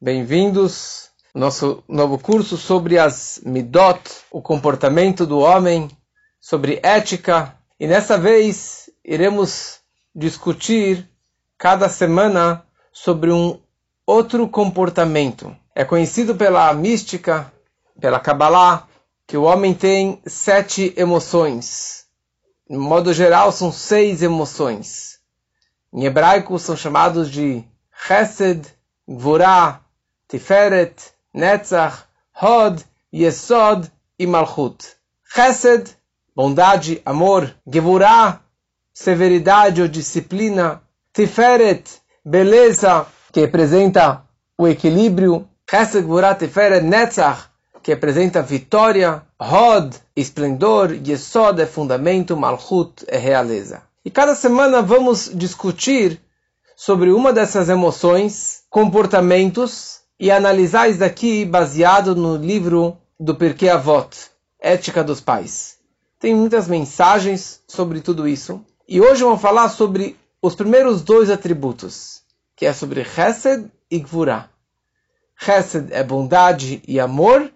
Bem-vindos ao nosso novo curso sobre as midot, o comportamento do homem, sobre ética. E nessa vez iremos discutir cada semana sobre um outro comportamento. É conhecido pela mística, pela Kabbalah, que o homem tem sete emoções. De modo geral, são seis emoções. Em hebraico são chamados de Chesed, Gvurah, Tiferet, Netzach, Hod, Yesod e Malchut. Chesed, bondade, amor. Gevurah, severidade ou disciplina. Tiferet, beleza, que representa o equilíbrio. Chesed, Gvurah, Tiferet, Netzach, que representa vitória. Hod, esplendor. Yesod é fundamento. Malchut é realeza. E cada semana vamos discutir sobre uma dessas emoções, comportamentos, e analisar isso daqui baseado no livro do Pirkei Avot, Ética dos Pais. Tem muitas mensagens sobre tudo isso. E hoje vamos falar sobre os primeiros dois atributos, que é sobre Chesed e Gvurah. Chesed é bondade e amor,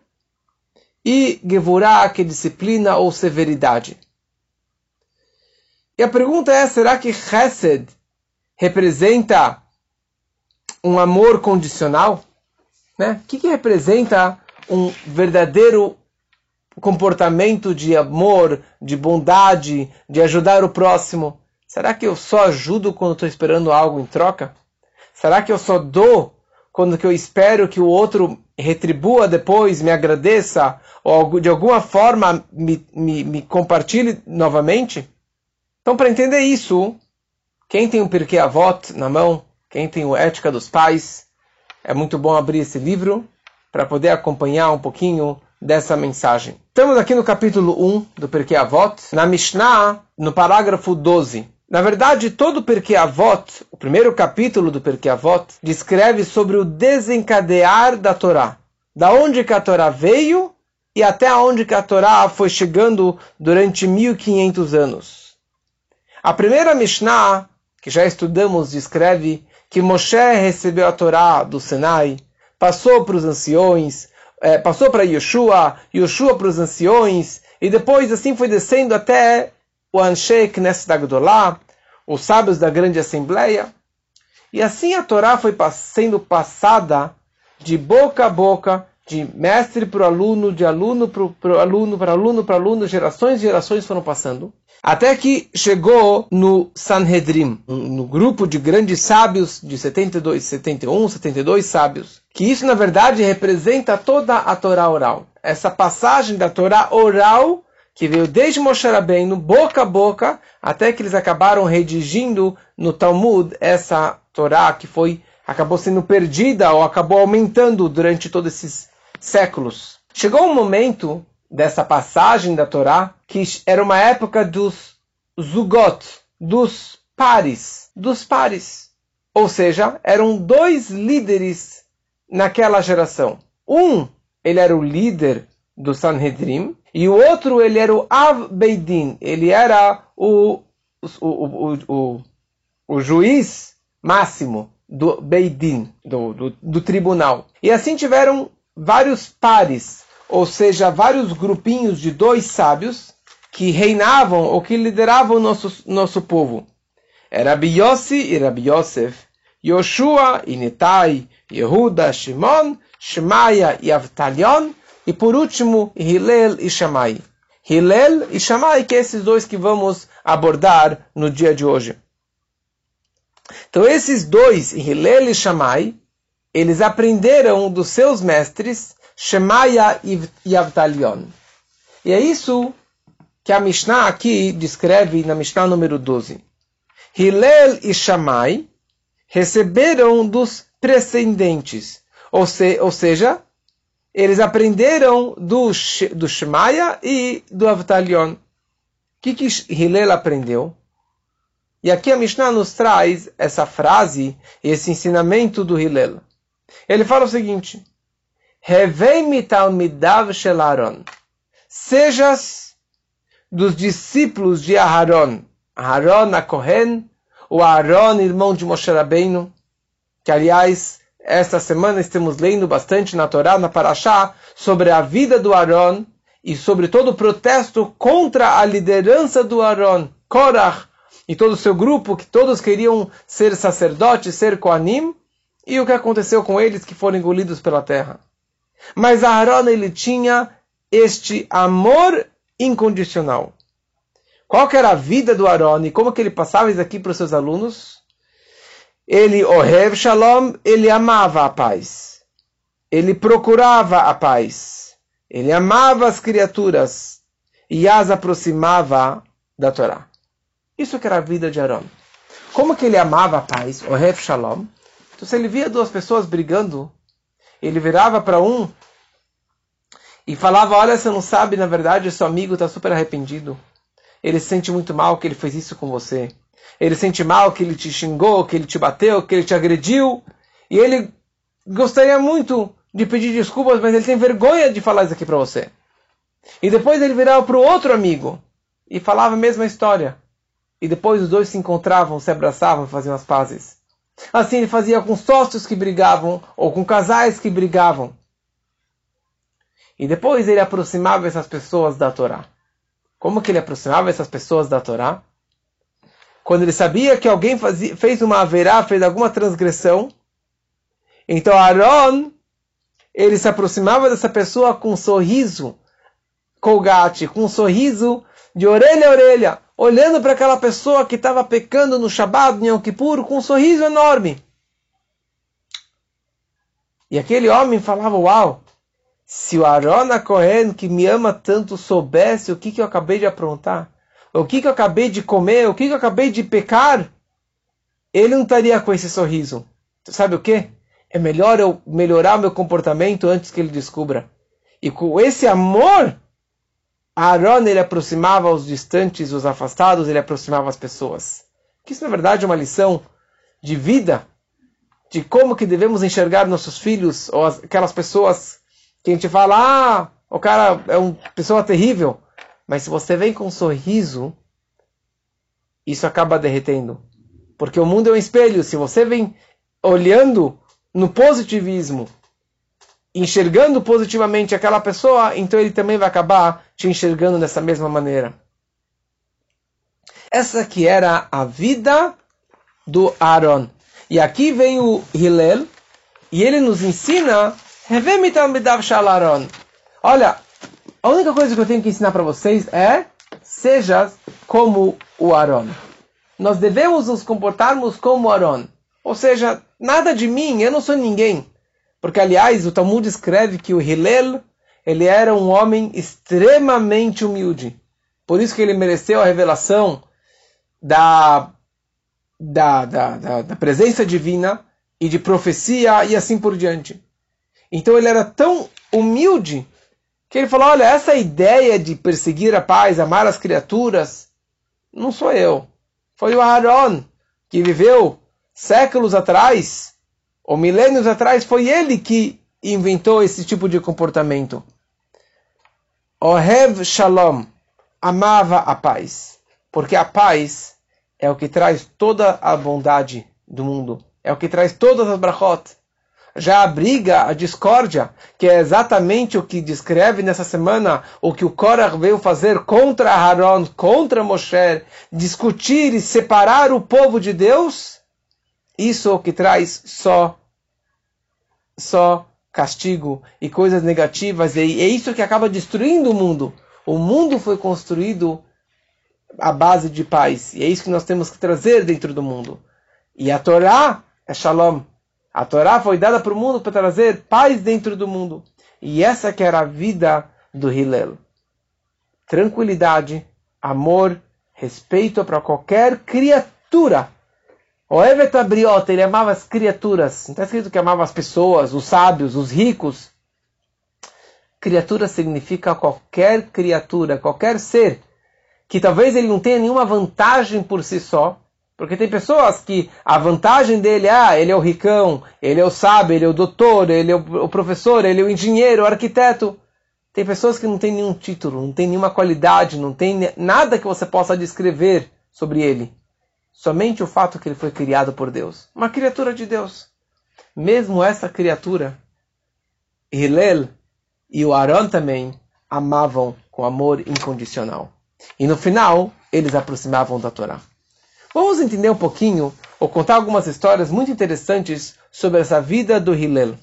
e Gevurah que é disciplina ou severidade. E a pergunta é, será que Chesed representa um amor condicional? Né? O que, que representa um verdadeiro comportamento de amor, de bondade, de ajudar o próximo? Será que eu só ajudo quando estou esperando algo em troca? Será que eu só dou quando que eu espero que o outro retribua depois, me agradeça, ou de alguma forma me, me, me compartilhe novamente? Então, para entender isso, quem tem o Pirkei Avot na mão, quem tem o Ética dos Pais, é muito bom abrir esse livro para poder acompanhar um pouquinho dessa mensagem. Estamos aqui no capítulo 1 do Pirkei Avot, na Mishnah, no parágrafo 12. Na verdade, todo o Pirkei Avot, o primeiro capítulo do Pirkei Avot, descreve sobre o desencadear da Torá. Da onde que a Torá veio e até onde que a Torá foi chegando durante 1500 anos. A primeira Mishnah, que já estudamos, descreve que Moshe recebeu a Torá do Sinai, passou para os anciões, é, passou para Yeshua, Yeshua para os anciões, e depois assim foi descendo até o Anshei Knesset Agdolá, os sábios da grande assembleia. E assim a Torá foi sendo passada de boca a boca, de mestre para o aluno, de aluno para o aluno, para aluno para aluno, gerações e gerações foram passando. Até que chegou no Sanhedrin, no grupo de grandes sábios, de 72, 71, 72 sábios, que isso na verdade representa toda a Torá oral. Essa passagem da Torá oral, que veio desde Moshe Rabbeinu, boca a boca, até que eles acabaram redigindo no Talmud essa Torá que foi acabou sendo perdida ou acabou aumentando durante todos esses séculos. Chegou um momento dessa passagem da Torá, que era uma época dos zugot, dos pares, dos pares. Ou seja, eram dois líderes naquela geração. Um, ele era o líder do Sanhedrin, e o outro, ele era o Av Beidin, ele era o, o, o, o, o juiz máximo do Beidin, do, do, do tribunal. E assim tiveram vários pares ou seja, vários grupinhos de dois sábios que reinavam ou que lideravam nosso, nosso povo. Era Rabi Yossi e Rabi Yosef, Yoshua e Nitai, Yehuda, Shimon, Shemaya e Avtalion, e por último, Hillel e Shammai. Hillel e Shammai, que é esses dois que vamos abordar no dia de hoje. Então esses dois, Hillel e Shammai, eles aprenderam dos seus mestres Shemaya e Avtalion. E é isso que a Mishnah aqui descreve na Mishnah número 12. Hillel e Shammai receberam dos precedentes, ou, se, ou seja, eles aprenderam do, do Shemaya e do Avtalion. O que, que Hillel aprendeu? E aqui a Mishnah nos traz essa frase, esse ensinamento do Hillel. Ele fala o seguinte: Revei mitalmidav shel Aaron. Sejas dos discípulos de Aharon. Aharon a Kohen, o Aaron, irmão de Moshe Rabbeinu, que aliás esta semana estamos lendo bastante na Torá, na Parashá, sobre a vida do Aaron e sobre todo o protesto contra a liderança do Aaron, Korach, e todo o seu grupo, que todos queriam ser sacerdotes, ser Koanim, e o que aconteceu com eles que foram engolidos pela terra. Mas Aaron ele tinha este amor incondicional. Qual que era a vida do Aaron e como que ele passava isso aqui para os seus alunos? Ele, Ohev Shalom, ele amava a paz. Ele procurava a paz. Ele amava as criaturas e as aproximava da Torá. Isso que era a vida de Aaron. Como que ele amava a paz, Ohev Shalom? Então, se ele via duas pessoas brigando, ele virava para um e falava: Olha, você não sabe, na verdade, seu amigo está super arrependido. Ele se sente muito mal que ele fez isso com você. Ele sente mal que ele te xingou, que ele te bateu, que ele te agrediu. E ele gostaria muito de pedir desculpas, mas ele tem vergonha de falar isso aqui para você. E depois ele virava para o outro amigo e falava a mesma história. E depois os dois se encontravam, se abraçavam, faziam as pazes. Assim ele fazia com sócios que brigavam ou com casais que brigavam. E depois ele aproximava essas pessoas da Torá. Como que ele aproximava essas pessoas da Torá? Quando ele sabia que alguém fazia, fez uma haverá, fez alguma transgressão, então Aaron, ele se aproximava dessa pessoa com um sorriso colgate, com um sorriso de orelha a orelha, olhando para aquela pessoa que estava pecando no Shabbat, no Yom Kippur, com um sorriso enorme. E aquele homem falava, uau, se o Arona Cohen, que me ama tanto, soubesse o que, que eu acabei de aprontar, o que, que eu acabei de comer, o que, que eu acabei de pecar, ele não estaria com esse sorriso. Sabe o que? É melhor eu melhorar meu comportamento antes que ele descubra. E com esse amor, Aaron ele aproximava os distantes, os afastados, ele aproximava as pessoas. Que isso na verdade é uma lição de vida, de como que devemos enxergar nossos filhos ou aquelas pessoas que a gente fala, ah, o cara é uma pessoa terrível. Mas se você vem com um sorriso, isso acaba derretendo. Porque o mundo é um espelho. Se você vem olhando no positivismo, enxergando positivamente aquela pessoa, então ele também vai acabar te enxergando dessa mesma maneira. Essa que era a vida do Aaron. E aqui vem o Hillel, e ele nos ensina Olha, a única coisa que eu tenho que ensinar para vocês é seja como o Aaron. Nós devemos nos comportarmos como Aaron. Ou seja, nada de mim, eu não sou ninguém. Porque, aliás, o Talmud escreve que o Hillel, ele era um homem extremamente humilde. Por isso que ele mereceu a revelação da, da, da, da, da presença divina e de profecia e assim por diante. Então ele era tão humilde que ele falou: olha, essa ideia de perseguir a paz, amar as criaturas, não sou eu. Foi o Aaron que viveu séculos atrás, ou milênios atrás, foi ele que inventou esse tipo de comportamento. Ohev Shalom amava a paz, porque a paz é o que traz toda a bondade do mundo, é o que traz todas as brachot já a briga, a discórdia, que é exatamente o que descreve nessa semana o que o Korach veio fazer contra Aaron, contra Moshe, discutir e separar o povo de Deus, isso que traz só, só castigo e coisas negativas, e é isso que acaba destruindo o mundo. O mundo foi construído à base de paz, e é isso que nós temos que trazer dentro do mundo. E a Torá é Shalom. A Torá foi dada para o mundo para trazer paz dentro do mundo. E essa que era a vida do Hillel. Tranquilidade, amor, respeito para qualquer criatura. O Abriota, ele amava as criaturas. Não está escrito que amava as pessoas, os sábios, os ricos. Criatura significa qualquer criatura, qualquer ser que talvez ele não tenha nenhuma vantagem por si só, porque tem pessoas que a vantagem dele é, ah, ele é o ricão, ele é o sábio, ele é o doutor, ele é o professor, ele é o engenheiro, o arquiteto. Tem pessoas que não têm nenhum título, não tem nenhuma qualidade, não tem nada que você possa descrever sobre ele. Somente o fato que ele foi criado por Deus. Uma criatura de Deus. mesmo essa criatura, Hillel e o Aaron também amavam com amor incondicional. E no final, eles aproximavam da Torá. Vamos entender um pouquinho, ou contar algumas histórias muito interessantes sobre essa vida do Hillel.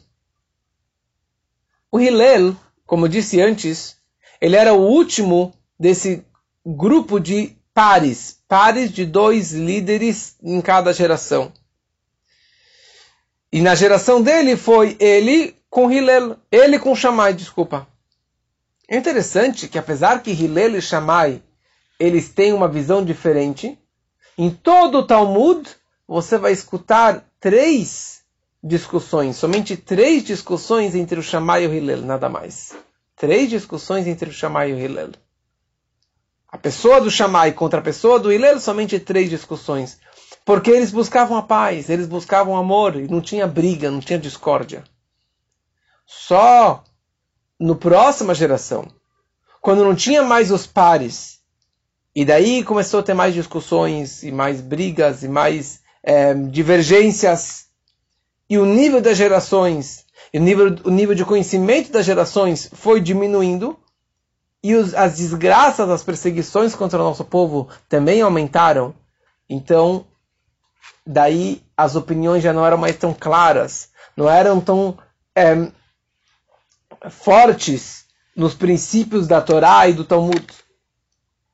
O Hillel, como disse antes, ele era o último desse grupo de pares, pares de dois líderes em cada geração. E na geração dele foi ele com Hillel, ele com Shammai, desculpa. É interessante que apesar que Hillel e Shammai eles têm uma visão diferente, em todo o Talmud você vai escutar três discussões, somente três discussões entre o Shammai e o Hillel, nada mais. Três discussões entre o Shammai e o Hillel. A pessoa do Shammai contra a pessoa do Hillel, somente três discussões. Porque eles buscavam a paz, eles buscavam amor, e não tinha briga, não tinha discórdia. Só no próxima geração, quando não tinha mais os pares, e daí começou a ter mais discussões, e mais brigas, e mais é, divergências, e o nível das gerações, e o nível, o nível de conhecimento das gerações foi diminuindo, e os, as desgraças, as perseguições contra o nosso povo também aumentaram. Então, daí as opiniões já não eram mais tão claras, não eram tão é, fortes nos princípios da Torá e do Talmud.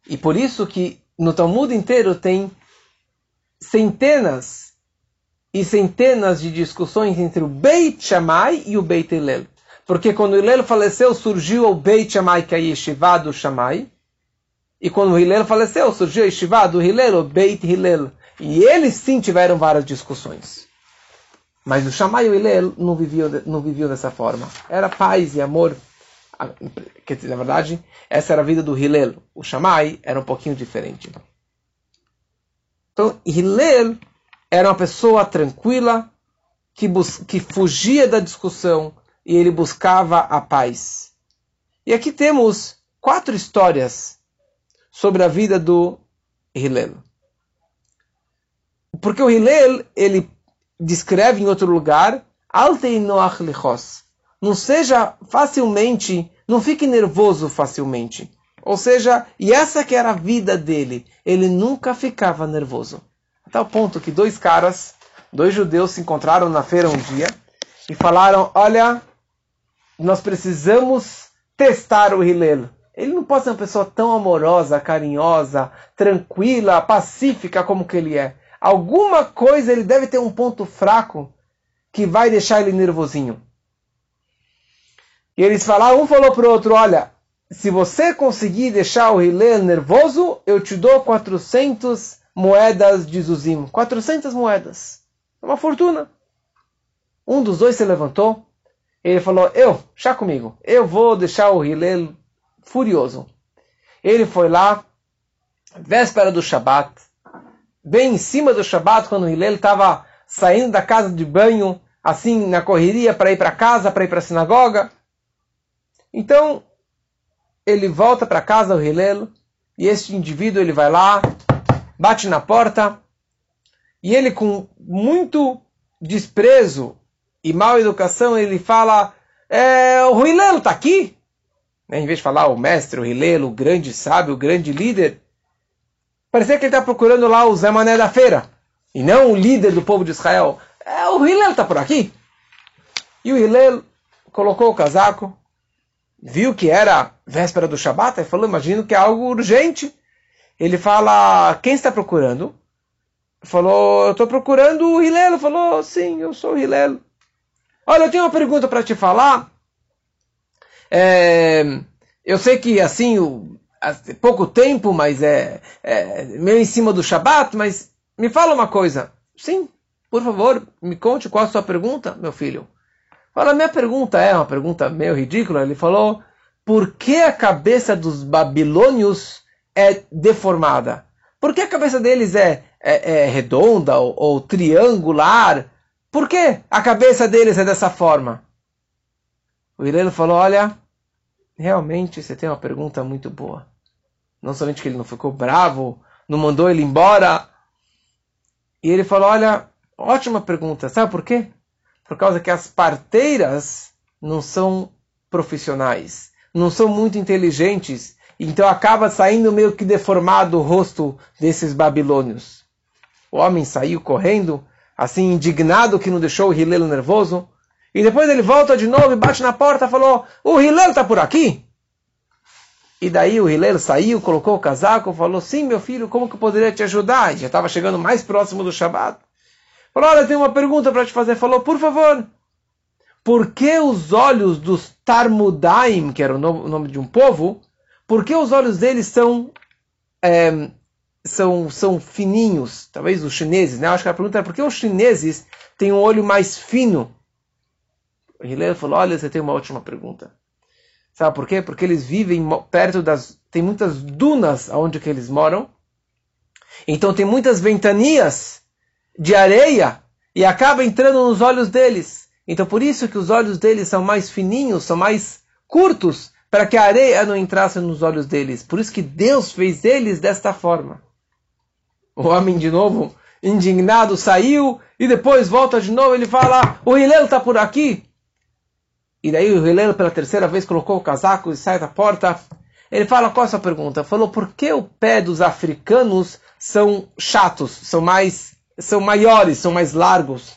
E por isso que no Talmud inteiro tem centenas e centenas de discussões entre o Beit Shammai e o Beit Hillel. Porque quando Hillel faleceu, surgiu o Beit Shammai, que é a Yeshiva do Shammai. E quando Hillel faleceu, surgiu a Yeshiva do Hillel, o Beit Hillel. E eles sim tiveram várias discussões. Mas o Shammai e o Hillel não viviam, não viviam dessa forma. Era paz e amor. Dizer, na verdade, essa era a vida do Hillel. O Shammai era um pouquinho diferente. Então, Hillel era uma pessoa tranquila, que, que fugia da discussão, e ele buscava a paz. E aqui temos quatro histórias sobre a vida do Hillel. Porque o Hillel, ele descreve em outro lugar, não seja facilmente, não fique nervoso facilmente. Ou seja, e essa que era a vida dele, ele nunca ficava nervoso. Até o ponto que dois caras, dois judeus se encontraram na feira um dia e falaram, olha, nós precisamos testar o Hillel. Ele não pode ser uma pessoa tão amorosa, carinhosa, tranquila, pacífica como que ele é. Alguma coisa ele deve ter um ponto fraco que vai deixar ele nervosinho. E eles falaram, um falou para o outro, olha, se você conseguir deixar o Hillel nervoso, eu te dou 400 moedas de Zuzim. 400 moedas. É uma fortuna. Um dos dois se levantou, ele falou: Eu, chá comigo, eu vou deixar o Hillel furioso. Ele foi lá, véspera do Shabat, bem em cima do Shabat, quando o Hillel estava saindo da casa de banho, assim na correria para ir para casa, para ir para a sinagoga. Então, ele volta para casa, o Hillel, e este indivíduo ele vai lá, bate na porta, e ele com muito desprezo e mal educação, ele fala: é, o Hilelo está aqui? Né? Em vez de falar o mestre, o Hilelo, o grande sábio, o grande líder, parecia que ele está procurando lá o Zé Mané da feira, e não o líder do povo de Israel. É, o Hilelo está por aqui? E o Hilelo colocou o casaco, viu que era véspera do Shabat, e falou: imagino que é algo urgente. Ele fala: quem está procurando? Falou: eu estou procurando o Hilelo. Falou: sim, eu sou o Hilelo. Olha, eu tenho uma pergunta para te falar. É, eu sei que assim, o, pouco tempo, mas é, é meio em cima do Shabat, mas me fala uma coisa. Sim, por favor, me conte qual a sua pergunta, meu filho. Fala, minha pergunta é uma pergunta meio ridícula. Ele falou, por que a cabeça dos babilônios é deformada? Por que a cabeça deles é, é, é redonda ou, ou triangular? Por que a cabeça deles é dessa forma? O Irelo falou: Olha, realmente você tem uma pergunta muito boa. Não somente que ele não ficou bravo, não mandou ele embora. E ele falou: Olha, ótima pergunta. Sabe por quê? Por causa que as parteiras não são profissionais, não são muito inteligentes, então acaba saindo meio que deformado o rosto desses babilônios. O homem saiu correndo, assim indignado que não deixou o Hillel nervoso, e depois ele volta de novo e bate na porta e falou: O Hillel está por aqui? E daí o Hillel saiu, colocou o casaco, falou: Sim, meu filho, como que eu poderia te ajudar? E já estava chegando mais próximo do Shabat. Falou: Olha, tem uma pergunta para te fazer. Falou: Por favor, por que os olhos dos Tarmudaim, que era o nome de um povo, por que os olhos deles são, é, são, são fininhos? Talvez os chineses, né? Eu acho que a pergunta é por que os chineses têm um olho mais fino? O Hillel falou: Olha, você tem uma ótima pergunta. Sabe por quê? Porque eles vivem perto das. Tem muitas dunas onde que eles moram. Então tem muitas ventanias de areia e acaba entrando nos olhos deles. Então por isso que os olhos deles são mais fininhos, são mais curtos, para que a areia não entrasse nos olhos deles. Por isso que Deus fez eles desta forma. O homem de novo, indignado, saiu e depois volta de novo. Ele fala: O Hilel está por aqui. E daí o Hilel pela terceira vez colocou o casaco e sai da porta. Ele fala: Qual é a sua pergunta? Falou: Por que o pé dos africanos são chatos, são mais são maiores, são mais largos.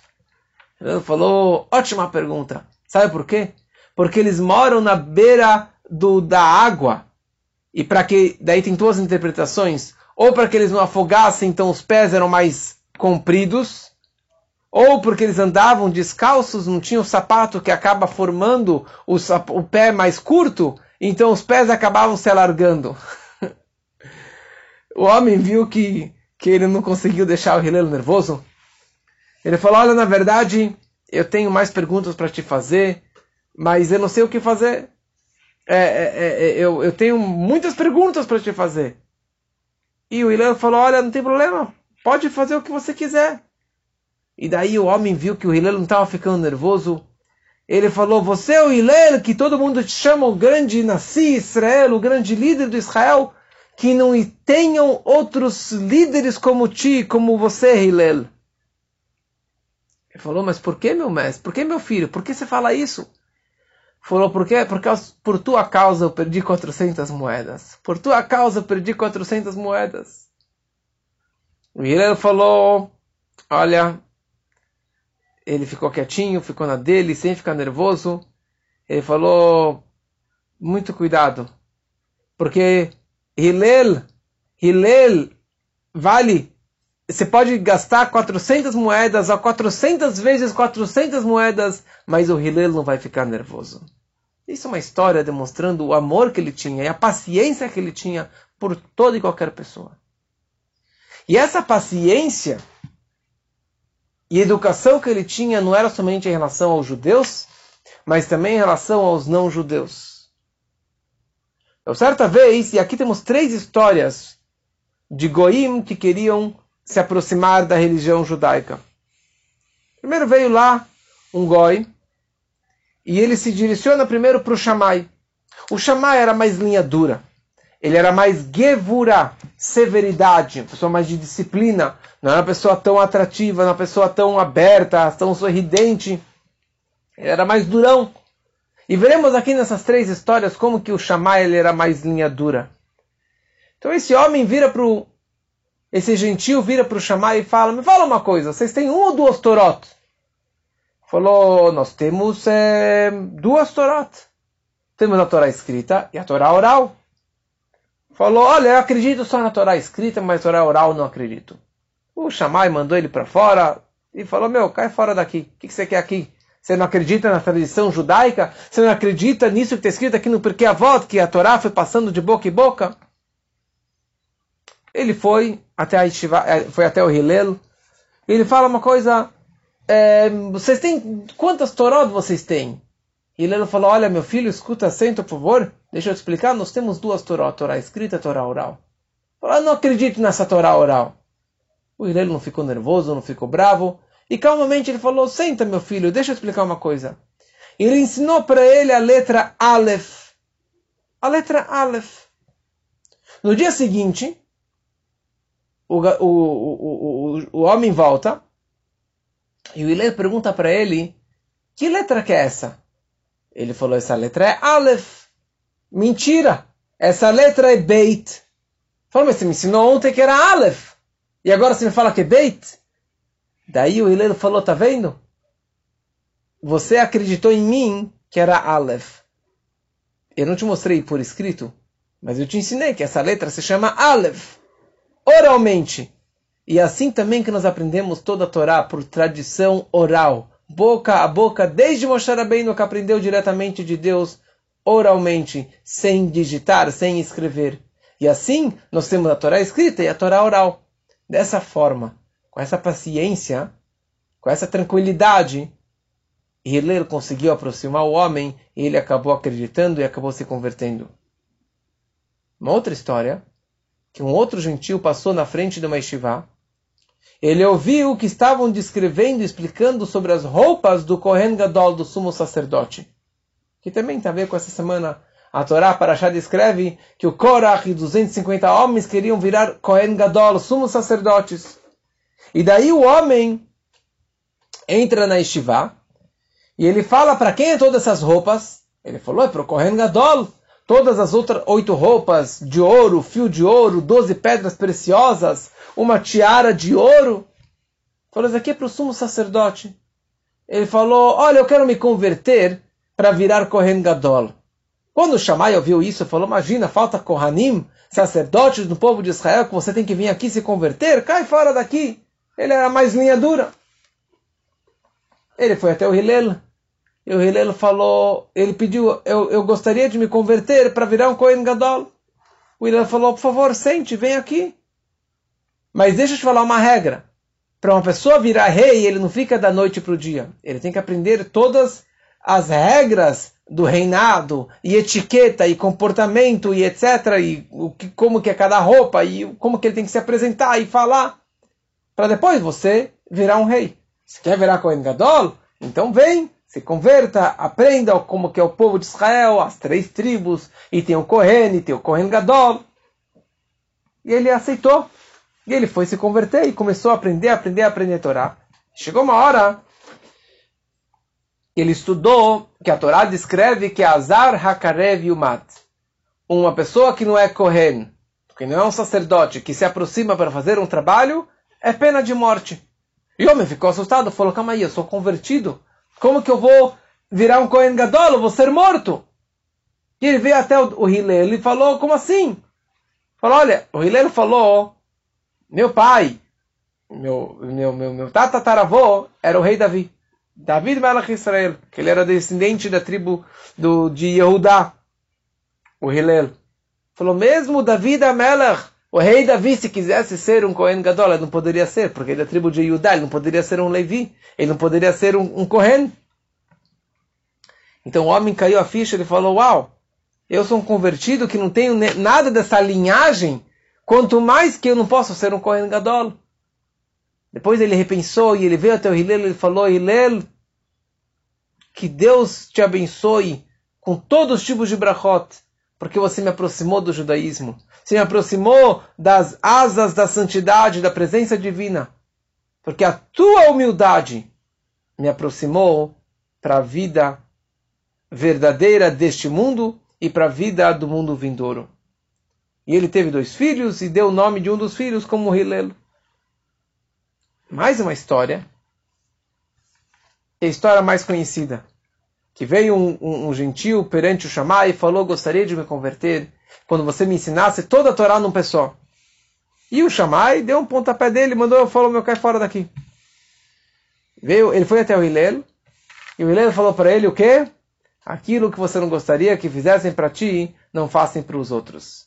Ele falou, ótima pergunta. Sabe por quê? Porque eles moram na beira do, da água. E para que, daí tem duas interpretações. Ou para que eles não afogassem, então os pés eram mais compridos. Ou porque eles andavam descalços, não tinham sapato que acaba formando o, o pé mais curto. Então os pés acabavam se alargando. o homem viu que que ele não conseguiu deixar o Hillel nervoso. Ele falou: Olha, na verdade, eu tenho mais perguntas para te fazer, mas eu não sei o que fazer. É, é, é, é eu, eu tenho muitas perguntas para te fazer. E o Hillel falou: Olha, não tem problema, pode fazer o que você quiser. E daí o homem viu que o Hillel não estava ficando nervoso. Ele falou: Você é o Hillel que todo mundo te chama o grande Nasci Israel, o grande líder de Israel que não tenham outros líderes como ti, como você, Hillel. Ele falou, mas por que, meu mestre? Por que, meu filho? Por que você fala isso? Falou, por quê? Porque por tua causa eu perdi 400 moedas. Por tua causa eu perdi 400 moedas. O Hillel falou, olha, ele ficou quietinho, ficou na dele, sem ficar nervoso. Ele falou, muito cuidado, porque Hillel, Hillel vale, você pode gastar 400 moedas ou 400 vezes 400 moedas, mas o Hillel não vai ficar nervoso. Isso é uma história demonstrando o amor que ele tinha e a paciência que ele tinha por toda e qualquer pessoa. E essa paciência e educação que ele tinha não era somente em relação aos judeus, mas também em relação aos não-judeus. Então, certa vez, e aqui temos três histórias de goim que queriam se aproximar da religião judaica. Primeiro veio lá um goi, e ele se direciona primeiro para o Shammai. O Shammai era mais linha dura. Ele era mais gevura, severidade, pessoa mais de disciplina. Não era uma pessoa tão atrativa, não era uma pessoa tão aberta, tão sorridente. Ele era mais durão. E veremos aqui nessas três histórias como que o Shammai ele era mais linha dura. Então esse homem vira para o... Esse gentil vira para o Shammai e fala, me fala uma coisa, vocês têm um ou duas Torot? Falou, nós temos é, duas Torot. Temos a Torá escrita e a Torá oral. Falou, olha, eu acredito só na Torá escrita, mas a Torá oral não acredito. O Shammai mandou ele para fora e falou, meu, cai fora daqui. O que, você quer aqui? Você não acredita na tradição judaica? Você não acredita nisso que está escrito aqui no Porquê Avot, que a Torá foi passando de boca em boca? Ele foi até, a Yeshiva, eh, foi até o Hillel. E ele fala uma coisa. É, vocês têm. Quantas Torot vocês têm? Hillel falou: Olha, meu filho, escuta, senta, por favor. Deixa eu te explicar. Nós temos duas Torot: Torá escrita e Torá oral. Falou: Eu não acredito nessa Torá oral. O Hillel não ficou nervoso, não ficou bravo. E calmamente ele falou: Senta, meu filho, deixa eu explicar uma coisa. Ele ensinou para ele a letra Aleph. A letra Aleph. No dia seguinte, o, o, o, o homem volta e o Hillel pergunta para ele que letra que é essa? Ele falou, essa letra é Aleph. Mentira! Essa letra é Beit. Falou, mas você me ensinou ontem que era Aleph. E agora você me fala que é Beit? Daí o Hillel falou, tá vendo? Você acreditou em mim que era Aleph. Eu não te mostrei por escrito, mas eu te ensinei que essa letra se chama Aleph. Oralmente. E assim também que nós aprendemos toda a Torá por tradição oral, boca a boca, desde Moshe Rabbeinu que aprendeu diretamente de Deus oralmente, sem digitar, sem escrever. E assim nós temos a Torá escrita e a Torá oral. Dessa forma, com essa paciência, com essa tranquilidade, Hillel conseguiu aproximar o homem e ele acabou acreditando e acabou se convertendo. Uma outra história, que um outro gentil passou na frente de uma yeshiva ele ouviu que estavam descrevendo, explicando sobre as roupas do Kohen Gadol, do sumo sacerdote. Que também tem a ver com essa semana. A Torá Parashá descreve que o Korach e 250 homens queriam virar Kohen Gadol, sumos sacerdotes. E daí o homem entra na Yeshiva e ele fala para quem é todas essas roupas? Ele falou, é para o Kohen Gadol. Todas as outras oito roupas de ouro, fio de ouro, doze pedras preciosas, uma tiara de ouro. Falou, isso aqui é para o sumo sacerdote. Ele falou, olha, eu quero me converter para virar Kohen Gadol. Quando o Shammai ouviu isso, falou, imagina, falta Kohanim, sacerdotes do povo de Israel, que você tem que vir aqui se converter, cai fora daqui. Ele era mais linha dura. Ele foi até o Hillel. E o Hillel falou, ele pediu, eu, eu gostaria de me converter para virar um Kohen Gadol. O Hillel falou, por favor, sente, vem aqui. Mas deixa eu te falar uma regra. Para uma pessoa virar rei, ele não fica da noite para o dia. Ele tem que aprender todas as regras do reinado, e etiqueta, e comportamento, e etc. E o que, como que é cada roupa, e como que ele tem que se apresentar e falar. Para depois você virar um rei. Se quer virar Kohen Gadol? Então vem, se converta, aprenda como que é o povo de Israel, as três tribos, e tem o Kohen, e tem o Kohen Gadol. E ele aceitou. E ele foi se converter e começou a aprender, aprender, aprender a Torá. Chegou uma hora, ele estudou que a Torá descreve que Azar Hakarev Yumat, uma pessoa que não é Kohen, que não é um sacerdote, que se aproxima para fazer um trabalho, é pena de morte. E o homem ficou assustado, falou, calma aí, eu sou convertido, como que eu vou virar um Kohen Gadol, eu vou ser morto? E ele veio até o, o Hillel e falou, como assim? Falou, olha, o Hillel falou meu pai, meu, meu, meu, meu tatataravô, era o rei Davi. David Melach Israel, que ele era descendente da tribo do, de Yehudá, o Hillel. Falou, mesmo David Melach, o rei Davi, se quisesse ser um Kohen Gadol, ele não poderia ser, porque ele é da tribo de Yehudá, ele não poderia ser um Levi, ele não poderia ser um, um Kohen. Então o homem caiu a ficha, ele falou, uau, eu sou um convertido que não tenho nada dessa linhagem Quanto mais que eu não posso ser um Kohen Gadol. Depois ele repensou e ele veio até o Hillel e falou, Hillel, que Deus te abençoe com todos os tipos de brachot, porque você me aproximou do judaísmo. Me aproximou das asas da santidade, da presença divina. Porque a tua humildade me aproximou para a vida verdadeira deste mundo e para a vida do mundo vindouro. E ele teve dois filhos e deu o nome de um dos filhos como Hillel. Mais uma história. A história mais conhecida. Que veio um, um, um gentil perante o Shammai e falou, gostaria de me converter quando você me ensinasse toda a Torá num pessoal. E o Shammai deu um pontapé dele, mandou, falou, meu cai fora daqui. Veio, ele foi até o Hillel, e o Hillel falou para ele o quê? Aquilo que você não gostaria que fizessem para ti, não façam para os outros.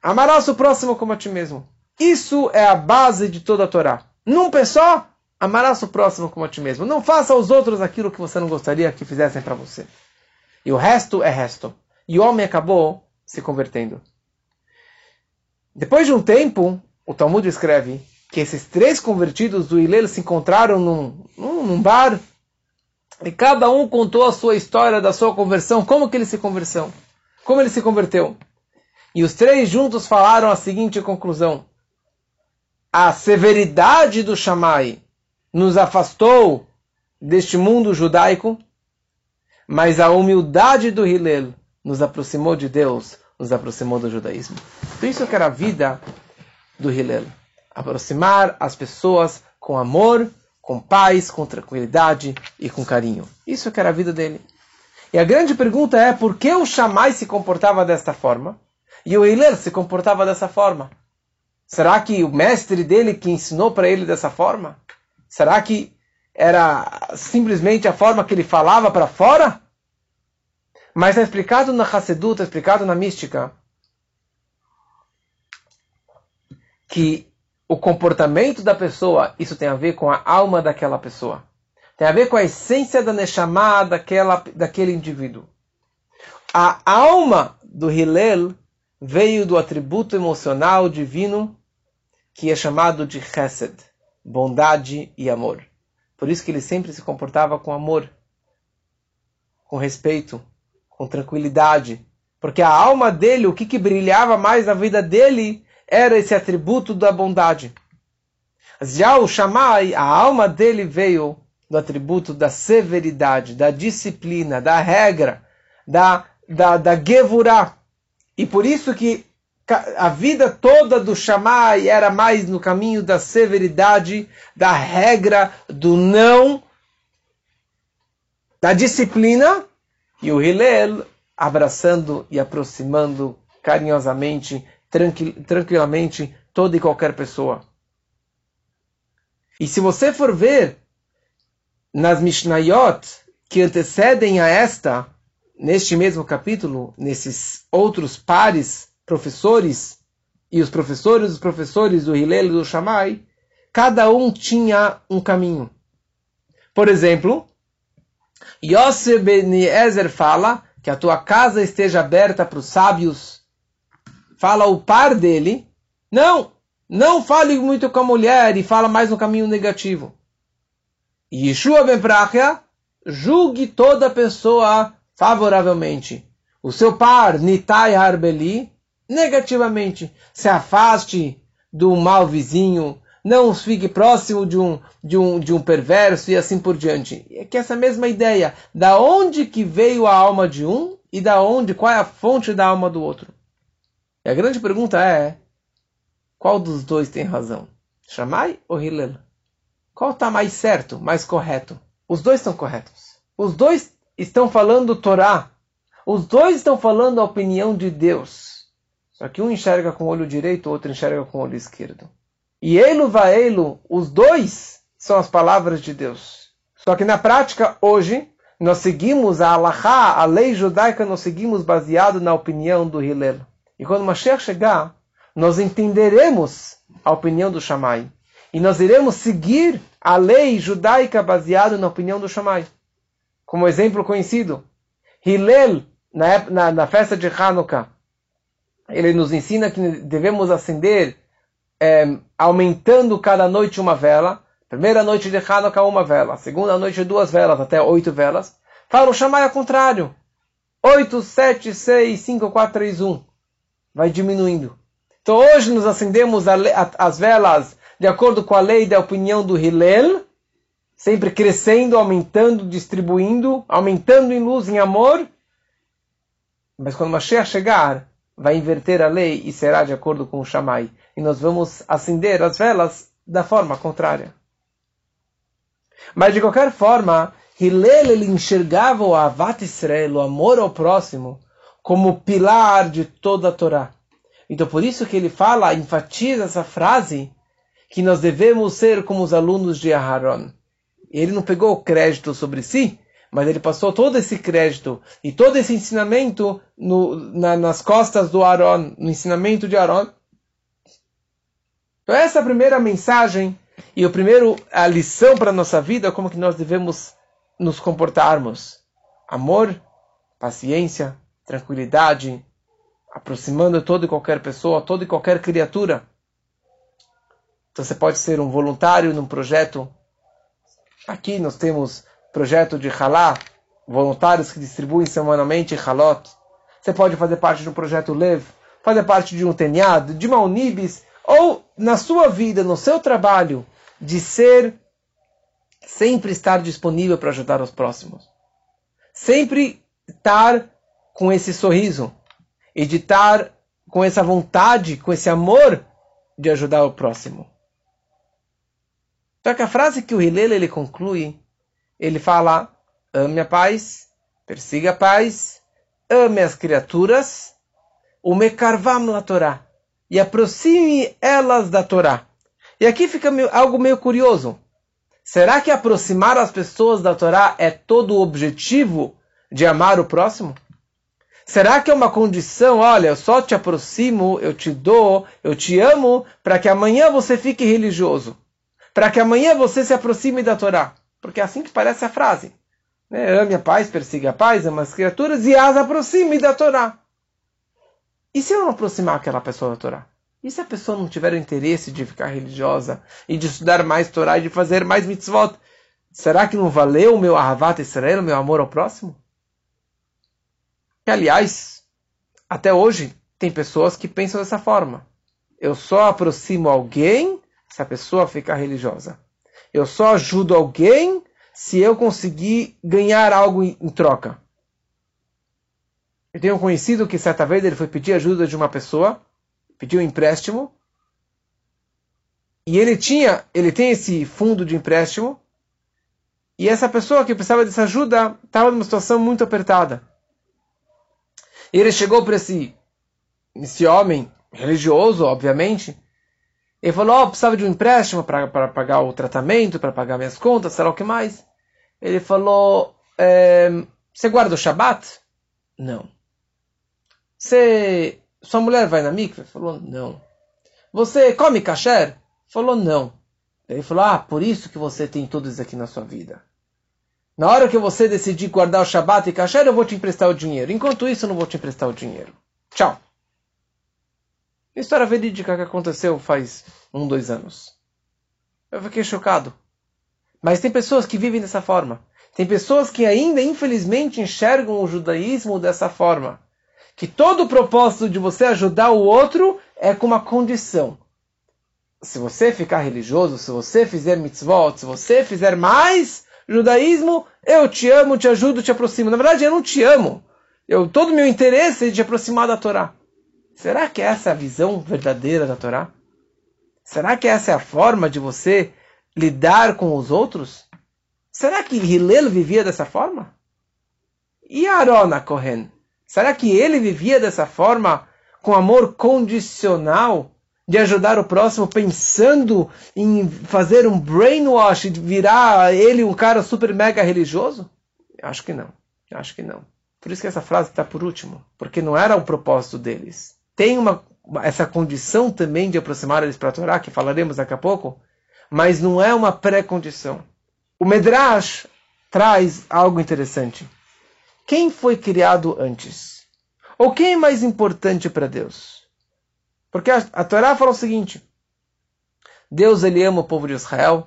Amarás o próximo como a ti mesmo. Isso é a base de toda a Torá. Num só, amarás o próximo como a ti mesmo. Não faça aos outros aquilo que você não gostaria que fizessem para você. E o resto é resto. E o homem acabou se convertendo. Depois de um tempo, o Talmud escreve que esses três convertidos do Hillel se encontraram num, num, bar e cada um contou a sua história da sua conversão, como que ele se conversão, como ele se converteu. E os três juntos falaram a seguinte conclusão: A severidade do Shammai nos afastou deste mundo judaico, mas a humildade do Hillel nos aproximou de Deus, nos aproximou do judaísmo. Por isso que era a vida do Hillel. Aproximar as pessoas com amor, com paz, com tranquilidade e com carinho. Isso que era a vida dele. E a grande pergunta é por que o Shammai se comportava desta forma e o Hillel se comportava dessa forma? Será que o mestre dele que ensinou para ele dessa forma? Será que era simplesmente a forma que ele falava para fora? Mas está explicado na Hassedut, está explicado na mística, que o comportamento da pessoa, isso tem a ver com a alma daquela pessoa. Tem a ver com a essência da Neshama daquela, daquele indivíduo. A alma do Hillel veio do atributo emocional divino que é chamado de Chesed, bondade e amor. Por isso que ele sempre se comportava com amor, com respeito, com tranquilidade. Porque a alma dele, o que, que brilhava mais na vida dele, era esse atributo da bondade. Já o Shammai, a alma dele veio do atributo da severidade, da disciplina, da regra, da, da, da gevurah. E por isso que a vida toda do Shammai era mais no caminho da severidade, da regra, do não, da disciplina, e o Hillel abraçando e aproximando carinhosamente, tranquil, tranquilamente toda e qualquer pessoa. E se você for ver nas Mishnayot que antecedem a esta, neste mesmo capítulo, nesses outros pares professores e os professores dos professores do Hillel e do Shammai, cada um tinha um caminho. Por exemplo, Yosef Ben Ezer fala que a tua casa esteja aberta para os sábios. Fala o par dele, não, não fale muito com a mulher e fala mais no caminho negativo. Yeshua Ben Prachia, julgue toda pessoa favoravelmente. O seu par, Nitai Harbeli, negativamente. Se afaste do mau vizinho, não fique próximo de um, de um, de um perverso e assim por diante. É que essa mesma ideia, da onde que veio a alma de um e da onde, qual é a fonte da alma do outro. E a grande pergunta é, qual dos dois tem razão? Shammai ou Hillel? Qual está mais certo, mais correto? Os dois estão corretos. Os dois estão falando Torá. Os dois estão falando a opinião de Deus. Só que um enxerga com o olho direito, o outro enxerga com o olho esquerdo. E Elo Vaelo, os dois são as palavras de Deus. Só que na prática, hoje, nós seguimos a Allahá, a lei judaica, nós seguimos baseado na opinião do Hillel. E quando Mashiach chegar, nós entenderemos a opinião do Shammai. E nós iremos seguir a lei judaica baseada na opinião do Shammai. Como exemplo conhecido, Hillel, na, na, na festa de Hanukkah, ele nos ensina que devemos acender é, aumentando cada noite uma vela. Primeira noite de Hanukkah, uma vela. Segunda noite, duas velas, até oito velas. Fala o Shammai ao contrário. 8, 7, 6, 5, 4, 3, 1. Vai diminuindo. Então hoje nos acendemos as velas de acordo com a lei da opinião do Hillel, sempre crescendo, aumentando, distribuindo, aumentando em luz, em amor. Mas quando Mashiach chegar, vai inverter a lei e será de acordo com o Shammai. E nós vamos acender as velas da forma contrária. Mas de qualquer forma, Hillel ele enxergava o Avat Israel, o amor ao próximo, como pilar de toda a Torá. Então por isso que ele fala, enfatiza essa frase, que nós devemos ser como os alunos de Aharon. Ele não pegou o crédito sobre si, mas ele passou todo esse crédito e todo esse ensinamento no, na, nas costas do Aaron, no ensinamento de Aaron. Então essa é a primeira mensagem e o primeiro a lição para a nossa vida, como que nós devemos nos comportarmos. Amor, paciência, tranquilidade, aproximando toda e qualquer pessoa, toda e qualquer criatura. Então você pode ser um voluntário num projeto. Aqui nós temos projeto de Halá, voluntários que distribuem semanalmente Halot. Você pode fazer parte de um projeto Lev, fazer parte de um Teniad, de uma Unibis, ou na sua vida, no seu trabalho, de ser Sempre estar disponível para ajudar os próximos. Sempre estar com esse sorriso e de estar com essa vontade, com esse amor de ajudar o próximo. Só que a frase que o Hillel ele conclui, ele fala: ame a paz, persiga a paz, ame as criaturas, o mekarvam la Torá, e aproxime elas da Torá. E aqui fica algo meio curioso. Será que aproximar as pessoas da Torá é todo o objetivo de amar o próximo? Será que é uma condição, olha, eu só te aproximo, eu te dou, eu te amo, para que amanhã você fique religioso? Para que amanhã você se aproxime da Torá? Porque é assim que parece a frase. Né? Ame a paz, persiga a paz, ama as criaturas e as aproxime da Torá. E se eu não aproximar aquela pessoa da Torá? E se a pessoa não tiver o interesse de ficar religiosa e de estudar mais Torá e de fazer mais mitzvot? Será que não valeu o meu Ahavat Israel, o meu amor ao próximo? E, aliás, até hoje, tem pessoas que pensam dessa forma. Eu só aproximo alguém se a pessoa ficar religiosa. Eu só ajudo alguém se eu conseguir ganhar algo em, troca. Eu tenho um conhecido que certa vez ele foi pedir ajuda de uma pessoa, pediu um empréstimo, e ele tinha, ele tem esse fundo de empréstimo, e essa pessoa que precisava dessa ajuda estava numa situação muito apertada. E ele chegou para esse, esse homem, religioso, obviamente, e falou: oh, precisava de um empréstimo para pagar o tratamento, para pagar minhas contas, sei lá o que mais. Ele falou: é, Você guarda o Shabat? Não. Você, sua mulher vai na mikve? Falou: Não. Você come kasher? Falou: Não. Ele falou: Ah, por isso que você tem tudo isso aqui na sua vida. Na hora que você decidir guardar o Shabat e Kasher, eu vou te emprestar o dinheiro. Enquanto isso, eu não vou te emprestar o dinheiro. Tchau. História verídica que aconteceu faz um, dois anos. Eu fiquei chocado. Mas tem pessoas que vivem dessa forma. Tem pessoas que ainda, infelizmente, enxergam o judaísmo dessa forma. Que todo o propósito de você ajudar o outro é com uma condição. Se você ficar religioso, se você fizer mitzvot, se você fizer mais, Judaísmo, eu te amo, te ajudo, te aproximo. Na verdade, eu não te amo. Eu, todo o meu interesse é de aproximar da Torá. Será que essa é a visão verdadeira da Torá? Será que essa é a forma de você lidar com os outros? Será que Hillel vivia dessa forma? E Aaron Cohen? Será que ele vivia dessa forma com amor condicional de ajudar o próximo pensando em fazer um brainwash virar ele um cara super mega religioso? Acho que não. Acho que não. Por isso que essa frase está por último, porque não era o propósito deles. Tem uma, essa condição também de aproximar eles para a Torá, que falaremos daqui a pouco, mas não é uma pré-condição. O Medrash traz algo interessante. Quem foi criado antes? Ou quem é mais importante para Deus? Porque a, a Torá fala o seguinte: Deus ele ama o povo de Israel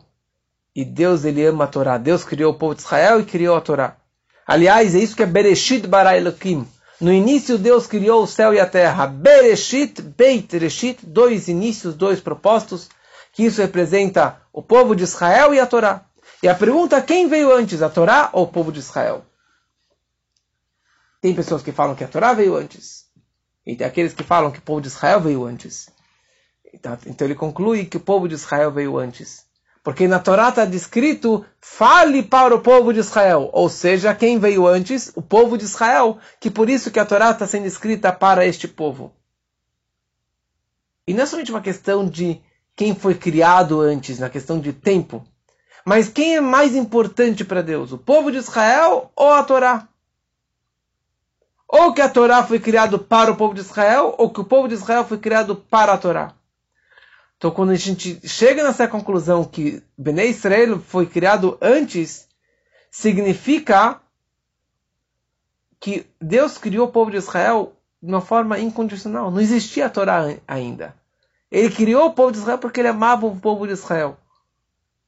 e Deus ele ama a Torá. Deus criou o povo de Israel e criou a Torá. Aliás, é isso que é Bereshit bara Elohim. No início Deus criou o céu e a terra. Bereshit, Beit Reshit, dois inícios, dois propósitos, que isso representa o povo de Israel e a Torá. E a pergunta quem veio antes, a Torá ou o povo de Israel? Tem pessoas que falam que a Torá veio antes. E tem aqueles que falam que o povo de Israel veio antes. Então, então ele conclui que o povo de Israel veio antes. Porque na Torá está descrito, fale para o povo de Israel. Ou seja, quem veio antes? O povo de Israel. Que por isso que a Torá está sendo escrita para este povo. E não é somente uma questão de quem foi criado antes, na questão de tempo. Mas quem é mais importante para Deus? O povo de Israel ou a Torá? Ou que a Torá foi criado para o povo de Israel, ou que o povo de Israel foi criado para a Torá. Então, quando a gente chega nessa conclusão que Bnei Israel foi criado antes, significa que Deus criou o povo de Israel de uma forma incondicional. Não existia a Torá ainda. Ele criou o povo de Israel porque ele amava o povo de Israel.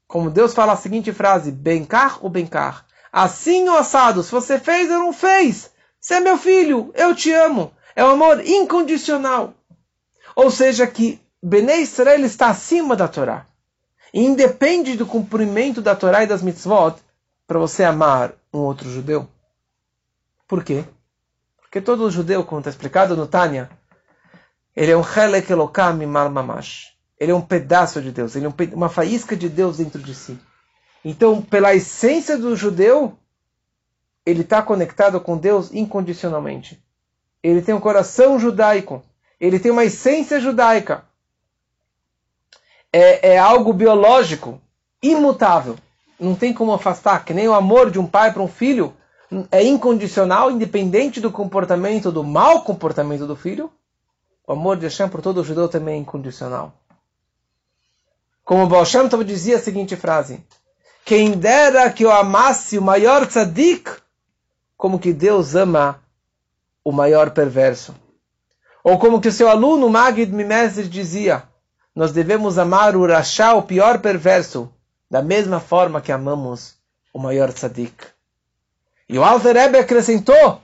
Como Deus fala a seguinte frase: Bencar ou Bencar? Assim ou assado? Se você fez ou não fez. Você é meu filho, eu te amo. É um amor incondicional. Ou seja, que Bnei Israel está acima da Torá. E independe do cumprimento da Torá e das mitzvot para você amar um outro judeu. Por quê? Porque todo judeu, como está explicado no Tânia, ele é um Helek Mal Mamash. Ele é um pedaço de Deus, ele é uma faísca de Deus dentro de si. Então, pela essência do judeu, ele está conectado com Deus incondicionalmente. Ele tem um coração judaico. Ele tem uma essência judaica. É, é algo biológico, imutável. Não tem como afastar, que nem o amor de um pai para um filho é incondicional, independente do comportamento, do mau comportamento do filho. O amor de Hashem por todo judeu também é incondicional. Como o Baal Shem Tov dizia a seguinte frase: Quem dera que eu amasse o maior tzadik, como que Deus ama o maior perverso. Ou como que o seu aluno Magid Mimestre dizia: Nós devemos amar o Rashá, o pior perverso, da mesma forma que amamos o maior tzadik. E o Alter Rebbe acrescentou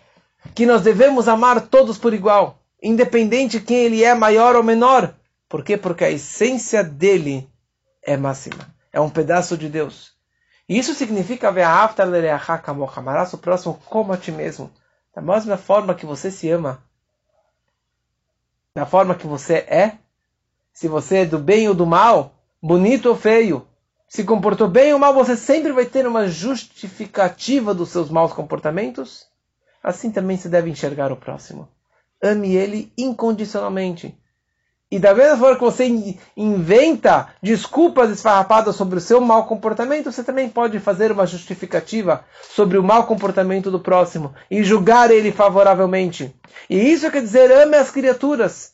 que nós devemos amar todos por igual, independente de quem ele é, maior ou menor. Por quê? Porque a essência dele é máxima. É um pedaço de Deus. Isso significa amarás o próximo como a ti mesmo. Da mesma forma que você se ama. Da forma que você é. Se você é do bem ou do mal, bonito ou feio, se comportou bem ou mal, você sempre vai ter uma justificativa dos seus maus comportamentos. Assim também se deve enxergar o próximo. Ame ele incondicionalmente. E da mesma forma que você inventa desculpas esfarrapadas sobre o seu mau comportamento, você também pode fazer uma justificativa sobre o mau comportamento do próximo e julgar ele favoravelmente. E isso quer dizer ame as criaturas.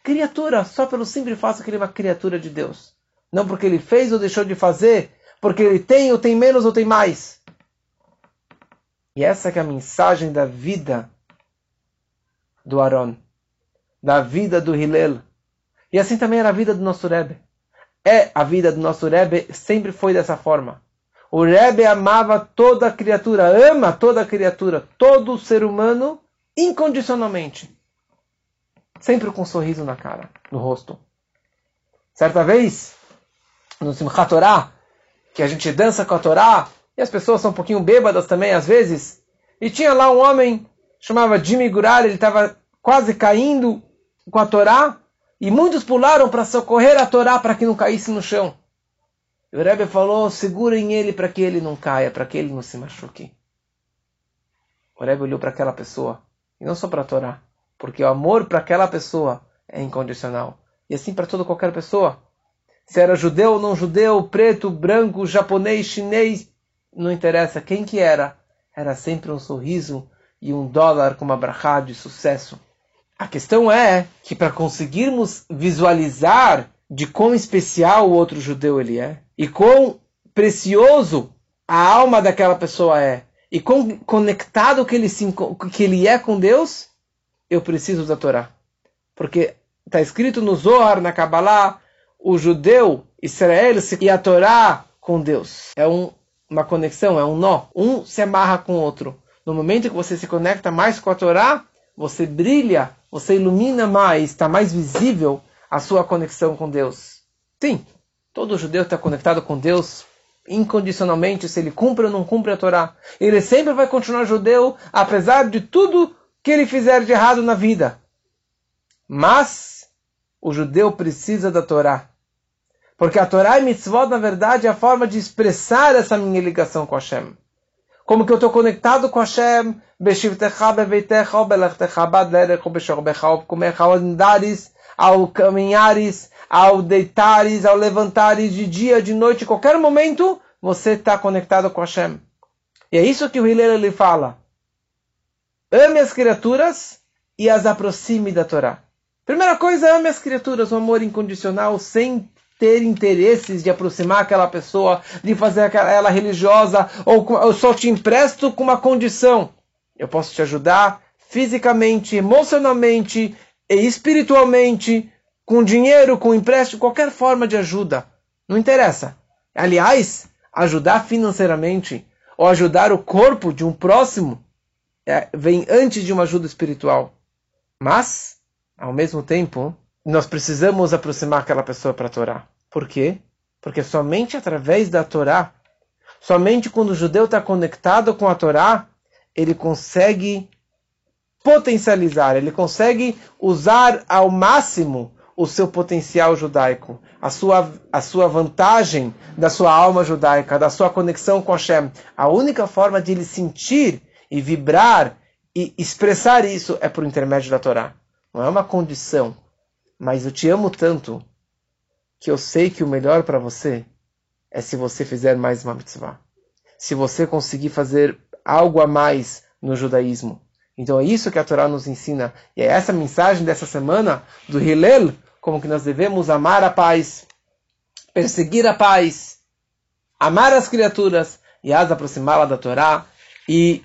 Criatura, só pelo simples fato que ele é uma criatura de Deus. Não porque ele fez ou deixou de fazer, porque ele tem ou tem menos ou tem mais. E essa é a mensagem da vida do Aaron, da vida do Hillel e assim também era a vida do nosso Rebbe. É a vida do nosso Rebbe, sempre foi dessa forma. O Rebbe amava toda criatura, ama toda criatura, todo ser humano, incondicionalmente. Sempre com um sorriso na cara, no rosto. Certa vez, no Simchat Torah, que a gente dança com a Torá, e as pessoas são um pouquinho bêbadas também às vezes, e tinha lá um homem, chamava Jimmy Gurar, ele estava quase caindo com a Torá, e muitos pularam para socorrer a Torá para que não caísse no chão. E o Rebbe falou: segurem ele para que ele não caia, para que ele não se machuque. O Rebbe olhou para aquela pessoa, e não só para a Torá, porque o amor para aquela pessoa é incondicional. E assim para toda qualquer pessoa. Se era judeu ou não judeu, preto, branco, japonês, chinês, não interessa quem que era. Era sempre um sorriso e um dólar com uma brachá de sucesso. A questão é que para conseguirmos visualizar de quão especial o outro judeu ele é, e quão precioso a alma daquela pessoa é, e quão conectado que ele, se, que ele é com Deus, eu preciso da Torá. Porque está escrito no Zohar, na Kabbalah, o judeu, Israel, e a Torá com Deus. É um, uma conexão, é um nó. Um se amarra com o outro. No momento que você se conecta mais com a Torá, você brilha você ilumina mais, está mais visível a sua conexão com Deus. Sim, todo judeu está conectado com Deus incondicionalmente, se ele cumpre ou não cumpre a Torá. Ele sempre vai continuar judeu, apesar de tudo que ele fizer de errado na vida. Mas o judeu precisa da Torá. Porque a Torá e mitzvot, na verdade, é a forma de expressar essa minha ligação com Hashem como que eu estou conectado com Hashem, Beshivtecha, Beveitecha, Belechtecha, Badlerecha, Beshorbecha, Comecha, ao andares, ao caminhares, ao deitares, ao levantares, de dia, de noite, qualquer momento, você está conectado com Hashem. E é isso que o Hillel ele fala. Ame as criaturas e as aproxime da Torá. Primeira coisa, ame as criaturas, um amor incondicional, sem ter interesses de aproximar aquela pessoa, de fazer ela religiosa, ou eu só te empresto com uma condição. Eu posso te ajudar fisicamente, emocionalmente e espiritualmente, com dinheiro, com empréstimo, qualquer forma de ajuda. Não interessa. Aliás, ajudar financeiramente ou ajudar o corpo de um próximo é, vem antes de uma ajuda espiritual. Mas, ao mesmo tempo, nós precisamos aproximar aquela pessoa para a Torá. Por quê? Porque somente através da Torá, somente quando o judeu está conectado com a Torá, ele consegue potencializar, ele consegue usar ao máximo o seu potencial judaico, a sua, a sua vantagem da sua alma judaica, da sua conexão com Hashem. A única forma de ele sentir e vibrar e expressar isso é por intermédio da Torá. Não é uma condição, mas eu te amo tanto que eu sei que o melhor para você é se você fizer mais uma mitzvah. Se você conseguir fazer algo a mais no judaísmo. Então é isso que a Torá nos ensina. E é essa mensagem dessa semana do Hillel, como que nós devemos amar a paz, perseguir a paz, amar as criaturas e as aproximá-la da Torá. E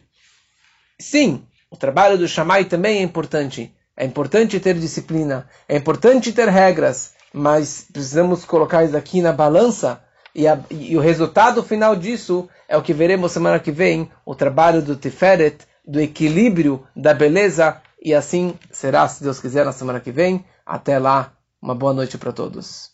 sim, o trabalho do Shammai também é importante. É importante ter disciplina, é importante ter regras, mas precisamos colocar isso aqui na balança e, a, e, o resultado final disso é o que veremos semana que vem, o trabalho do Tiferet, do equilíbrio, da beleza, e assim será, se Deus quiser, na semana que vem. Até lá. Uma boa noite para todos.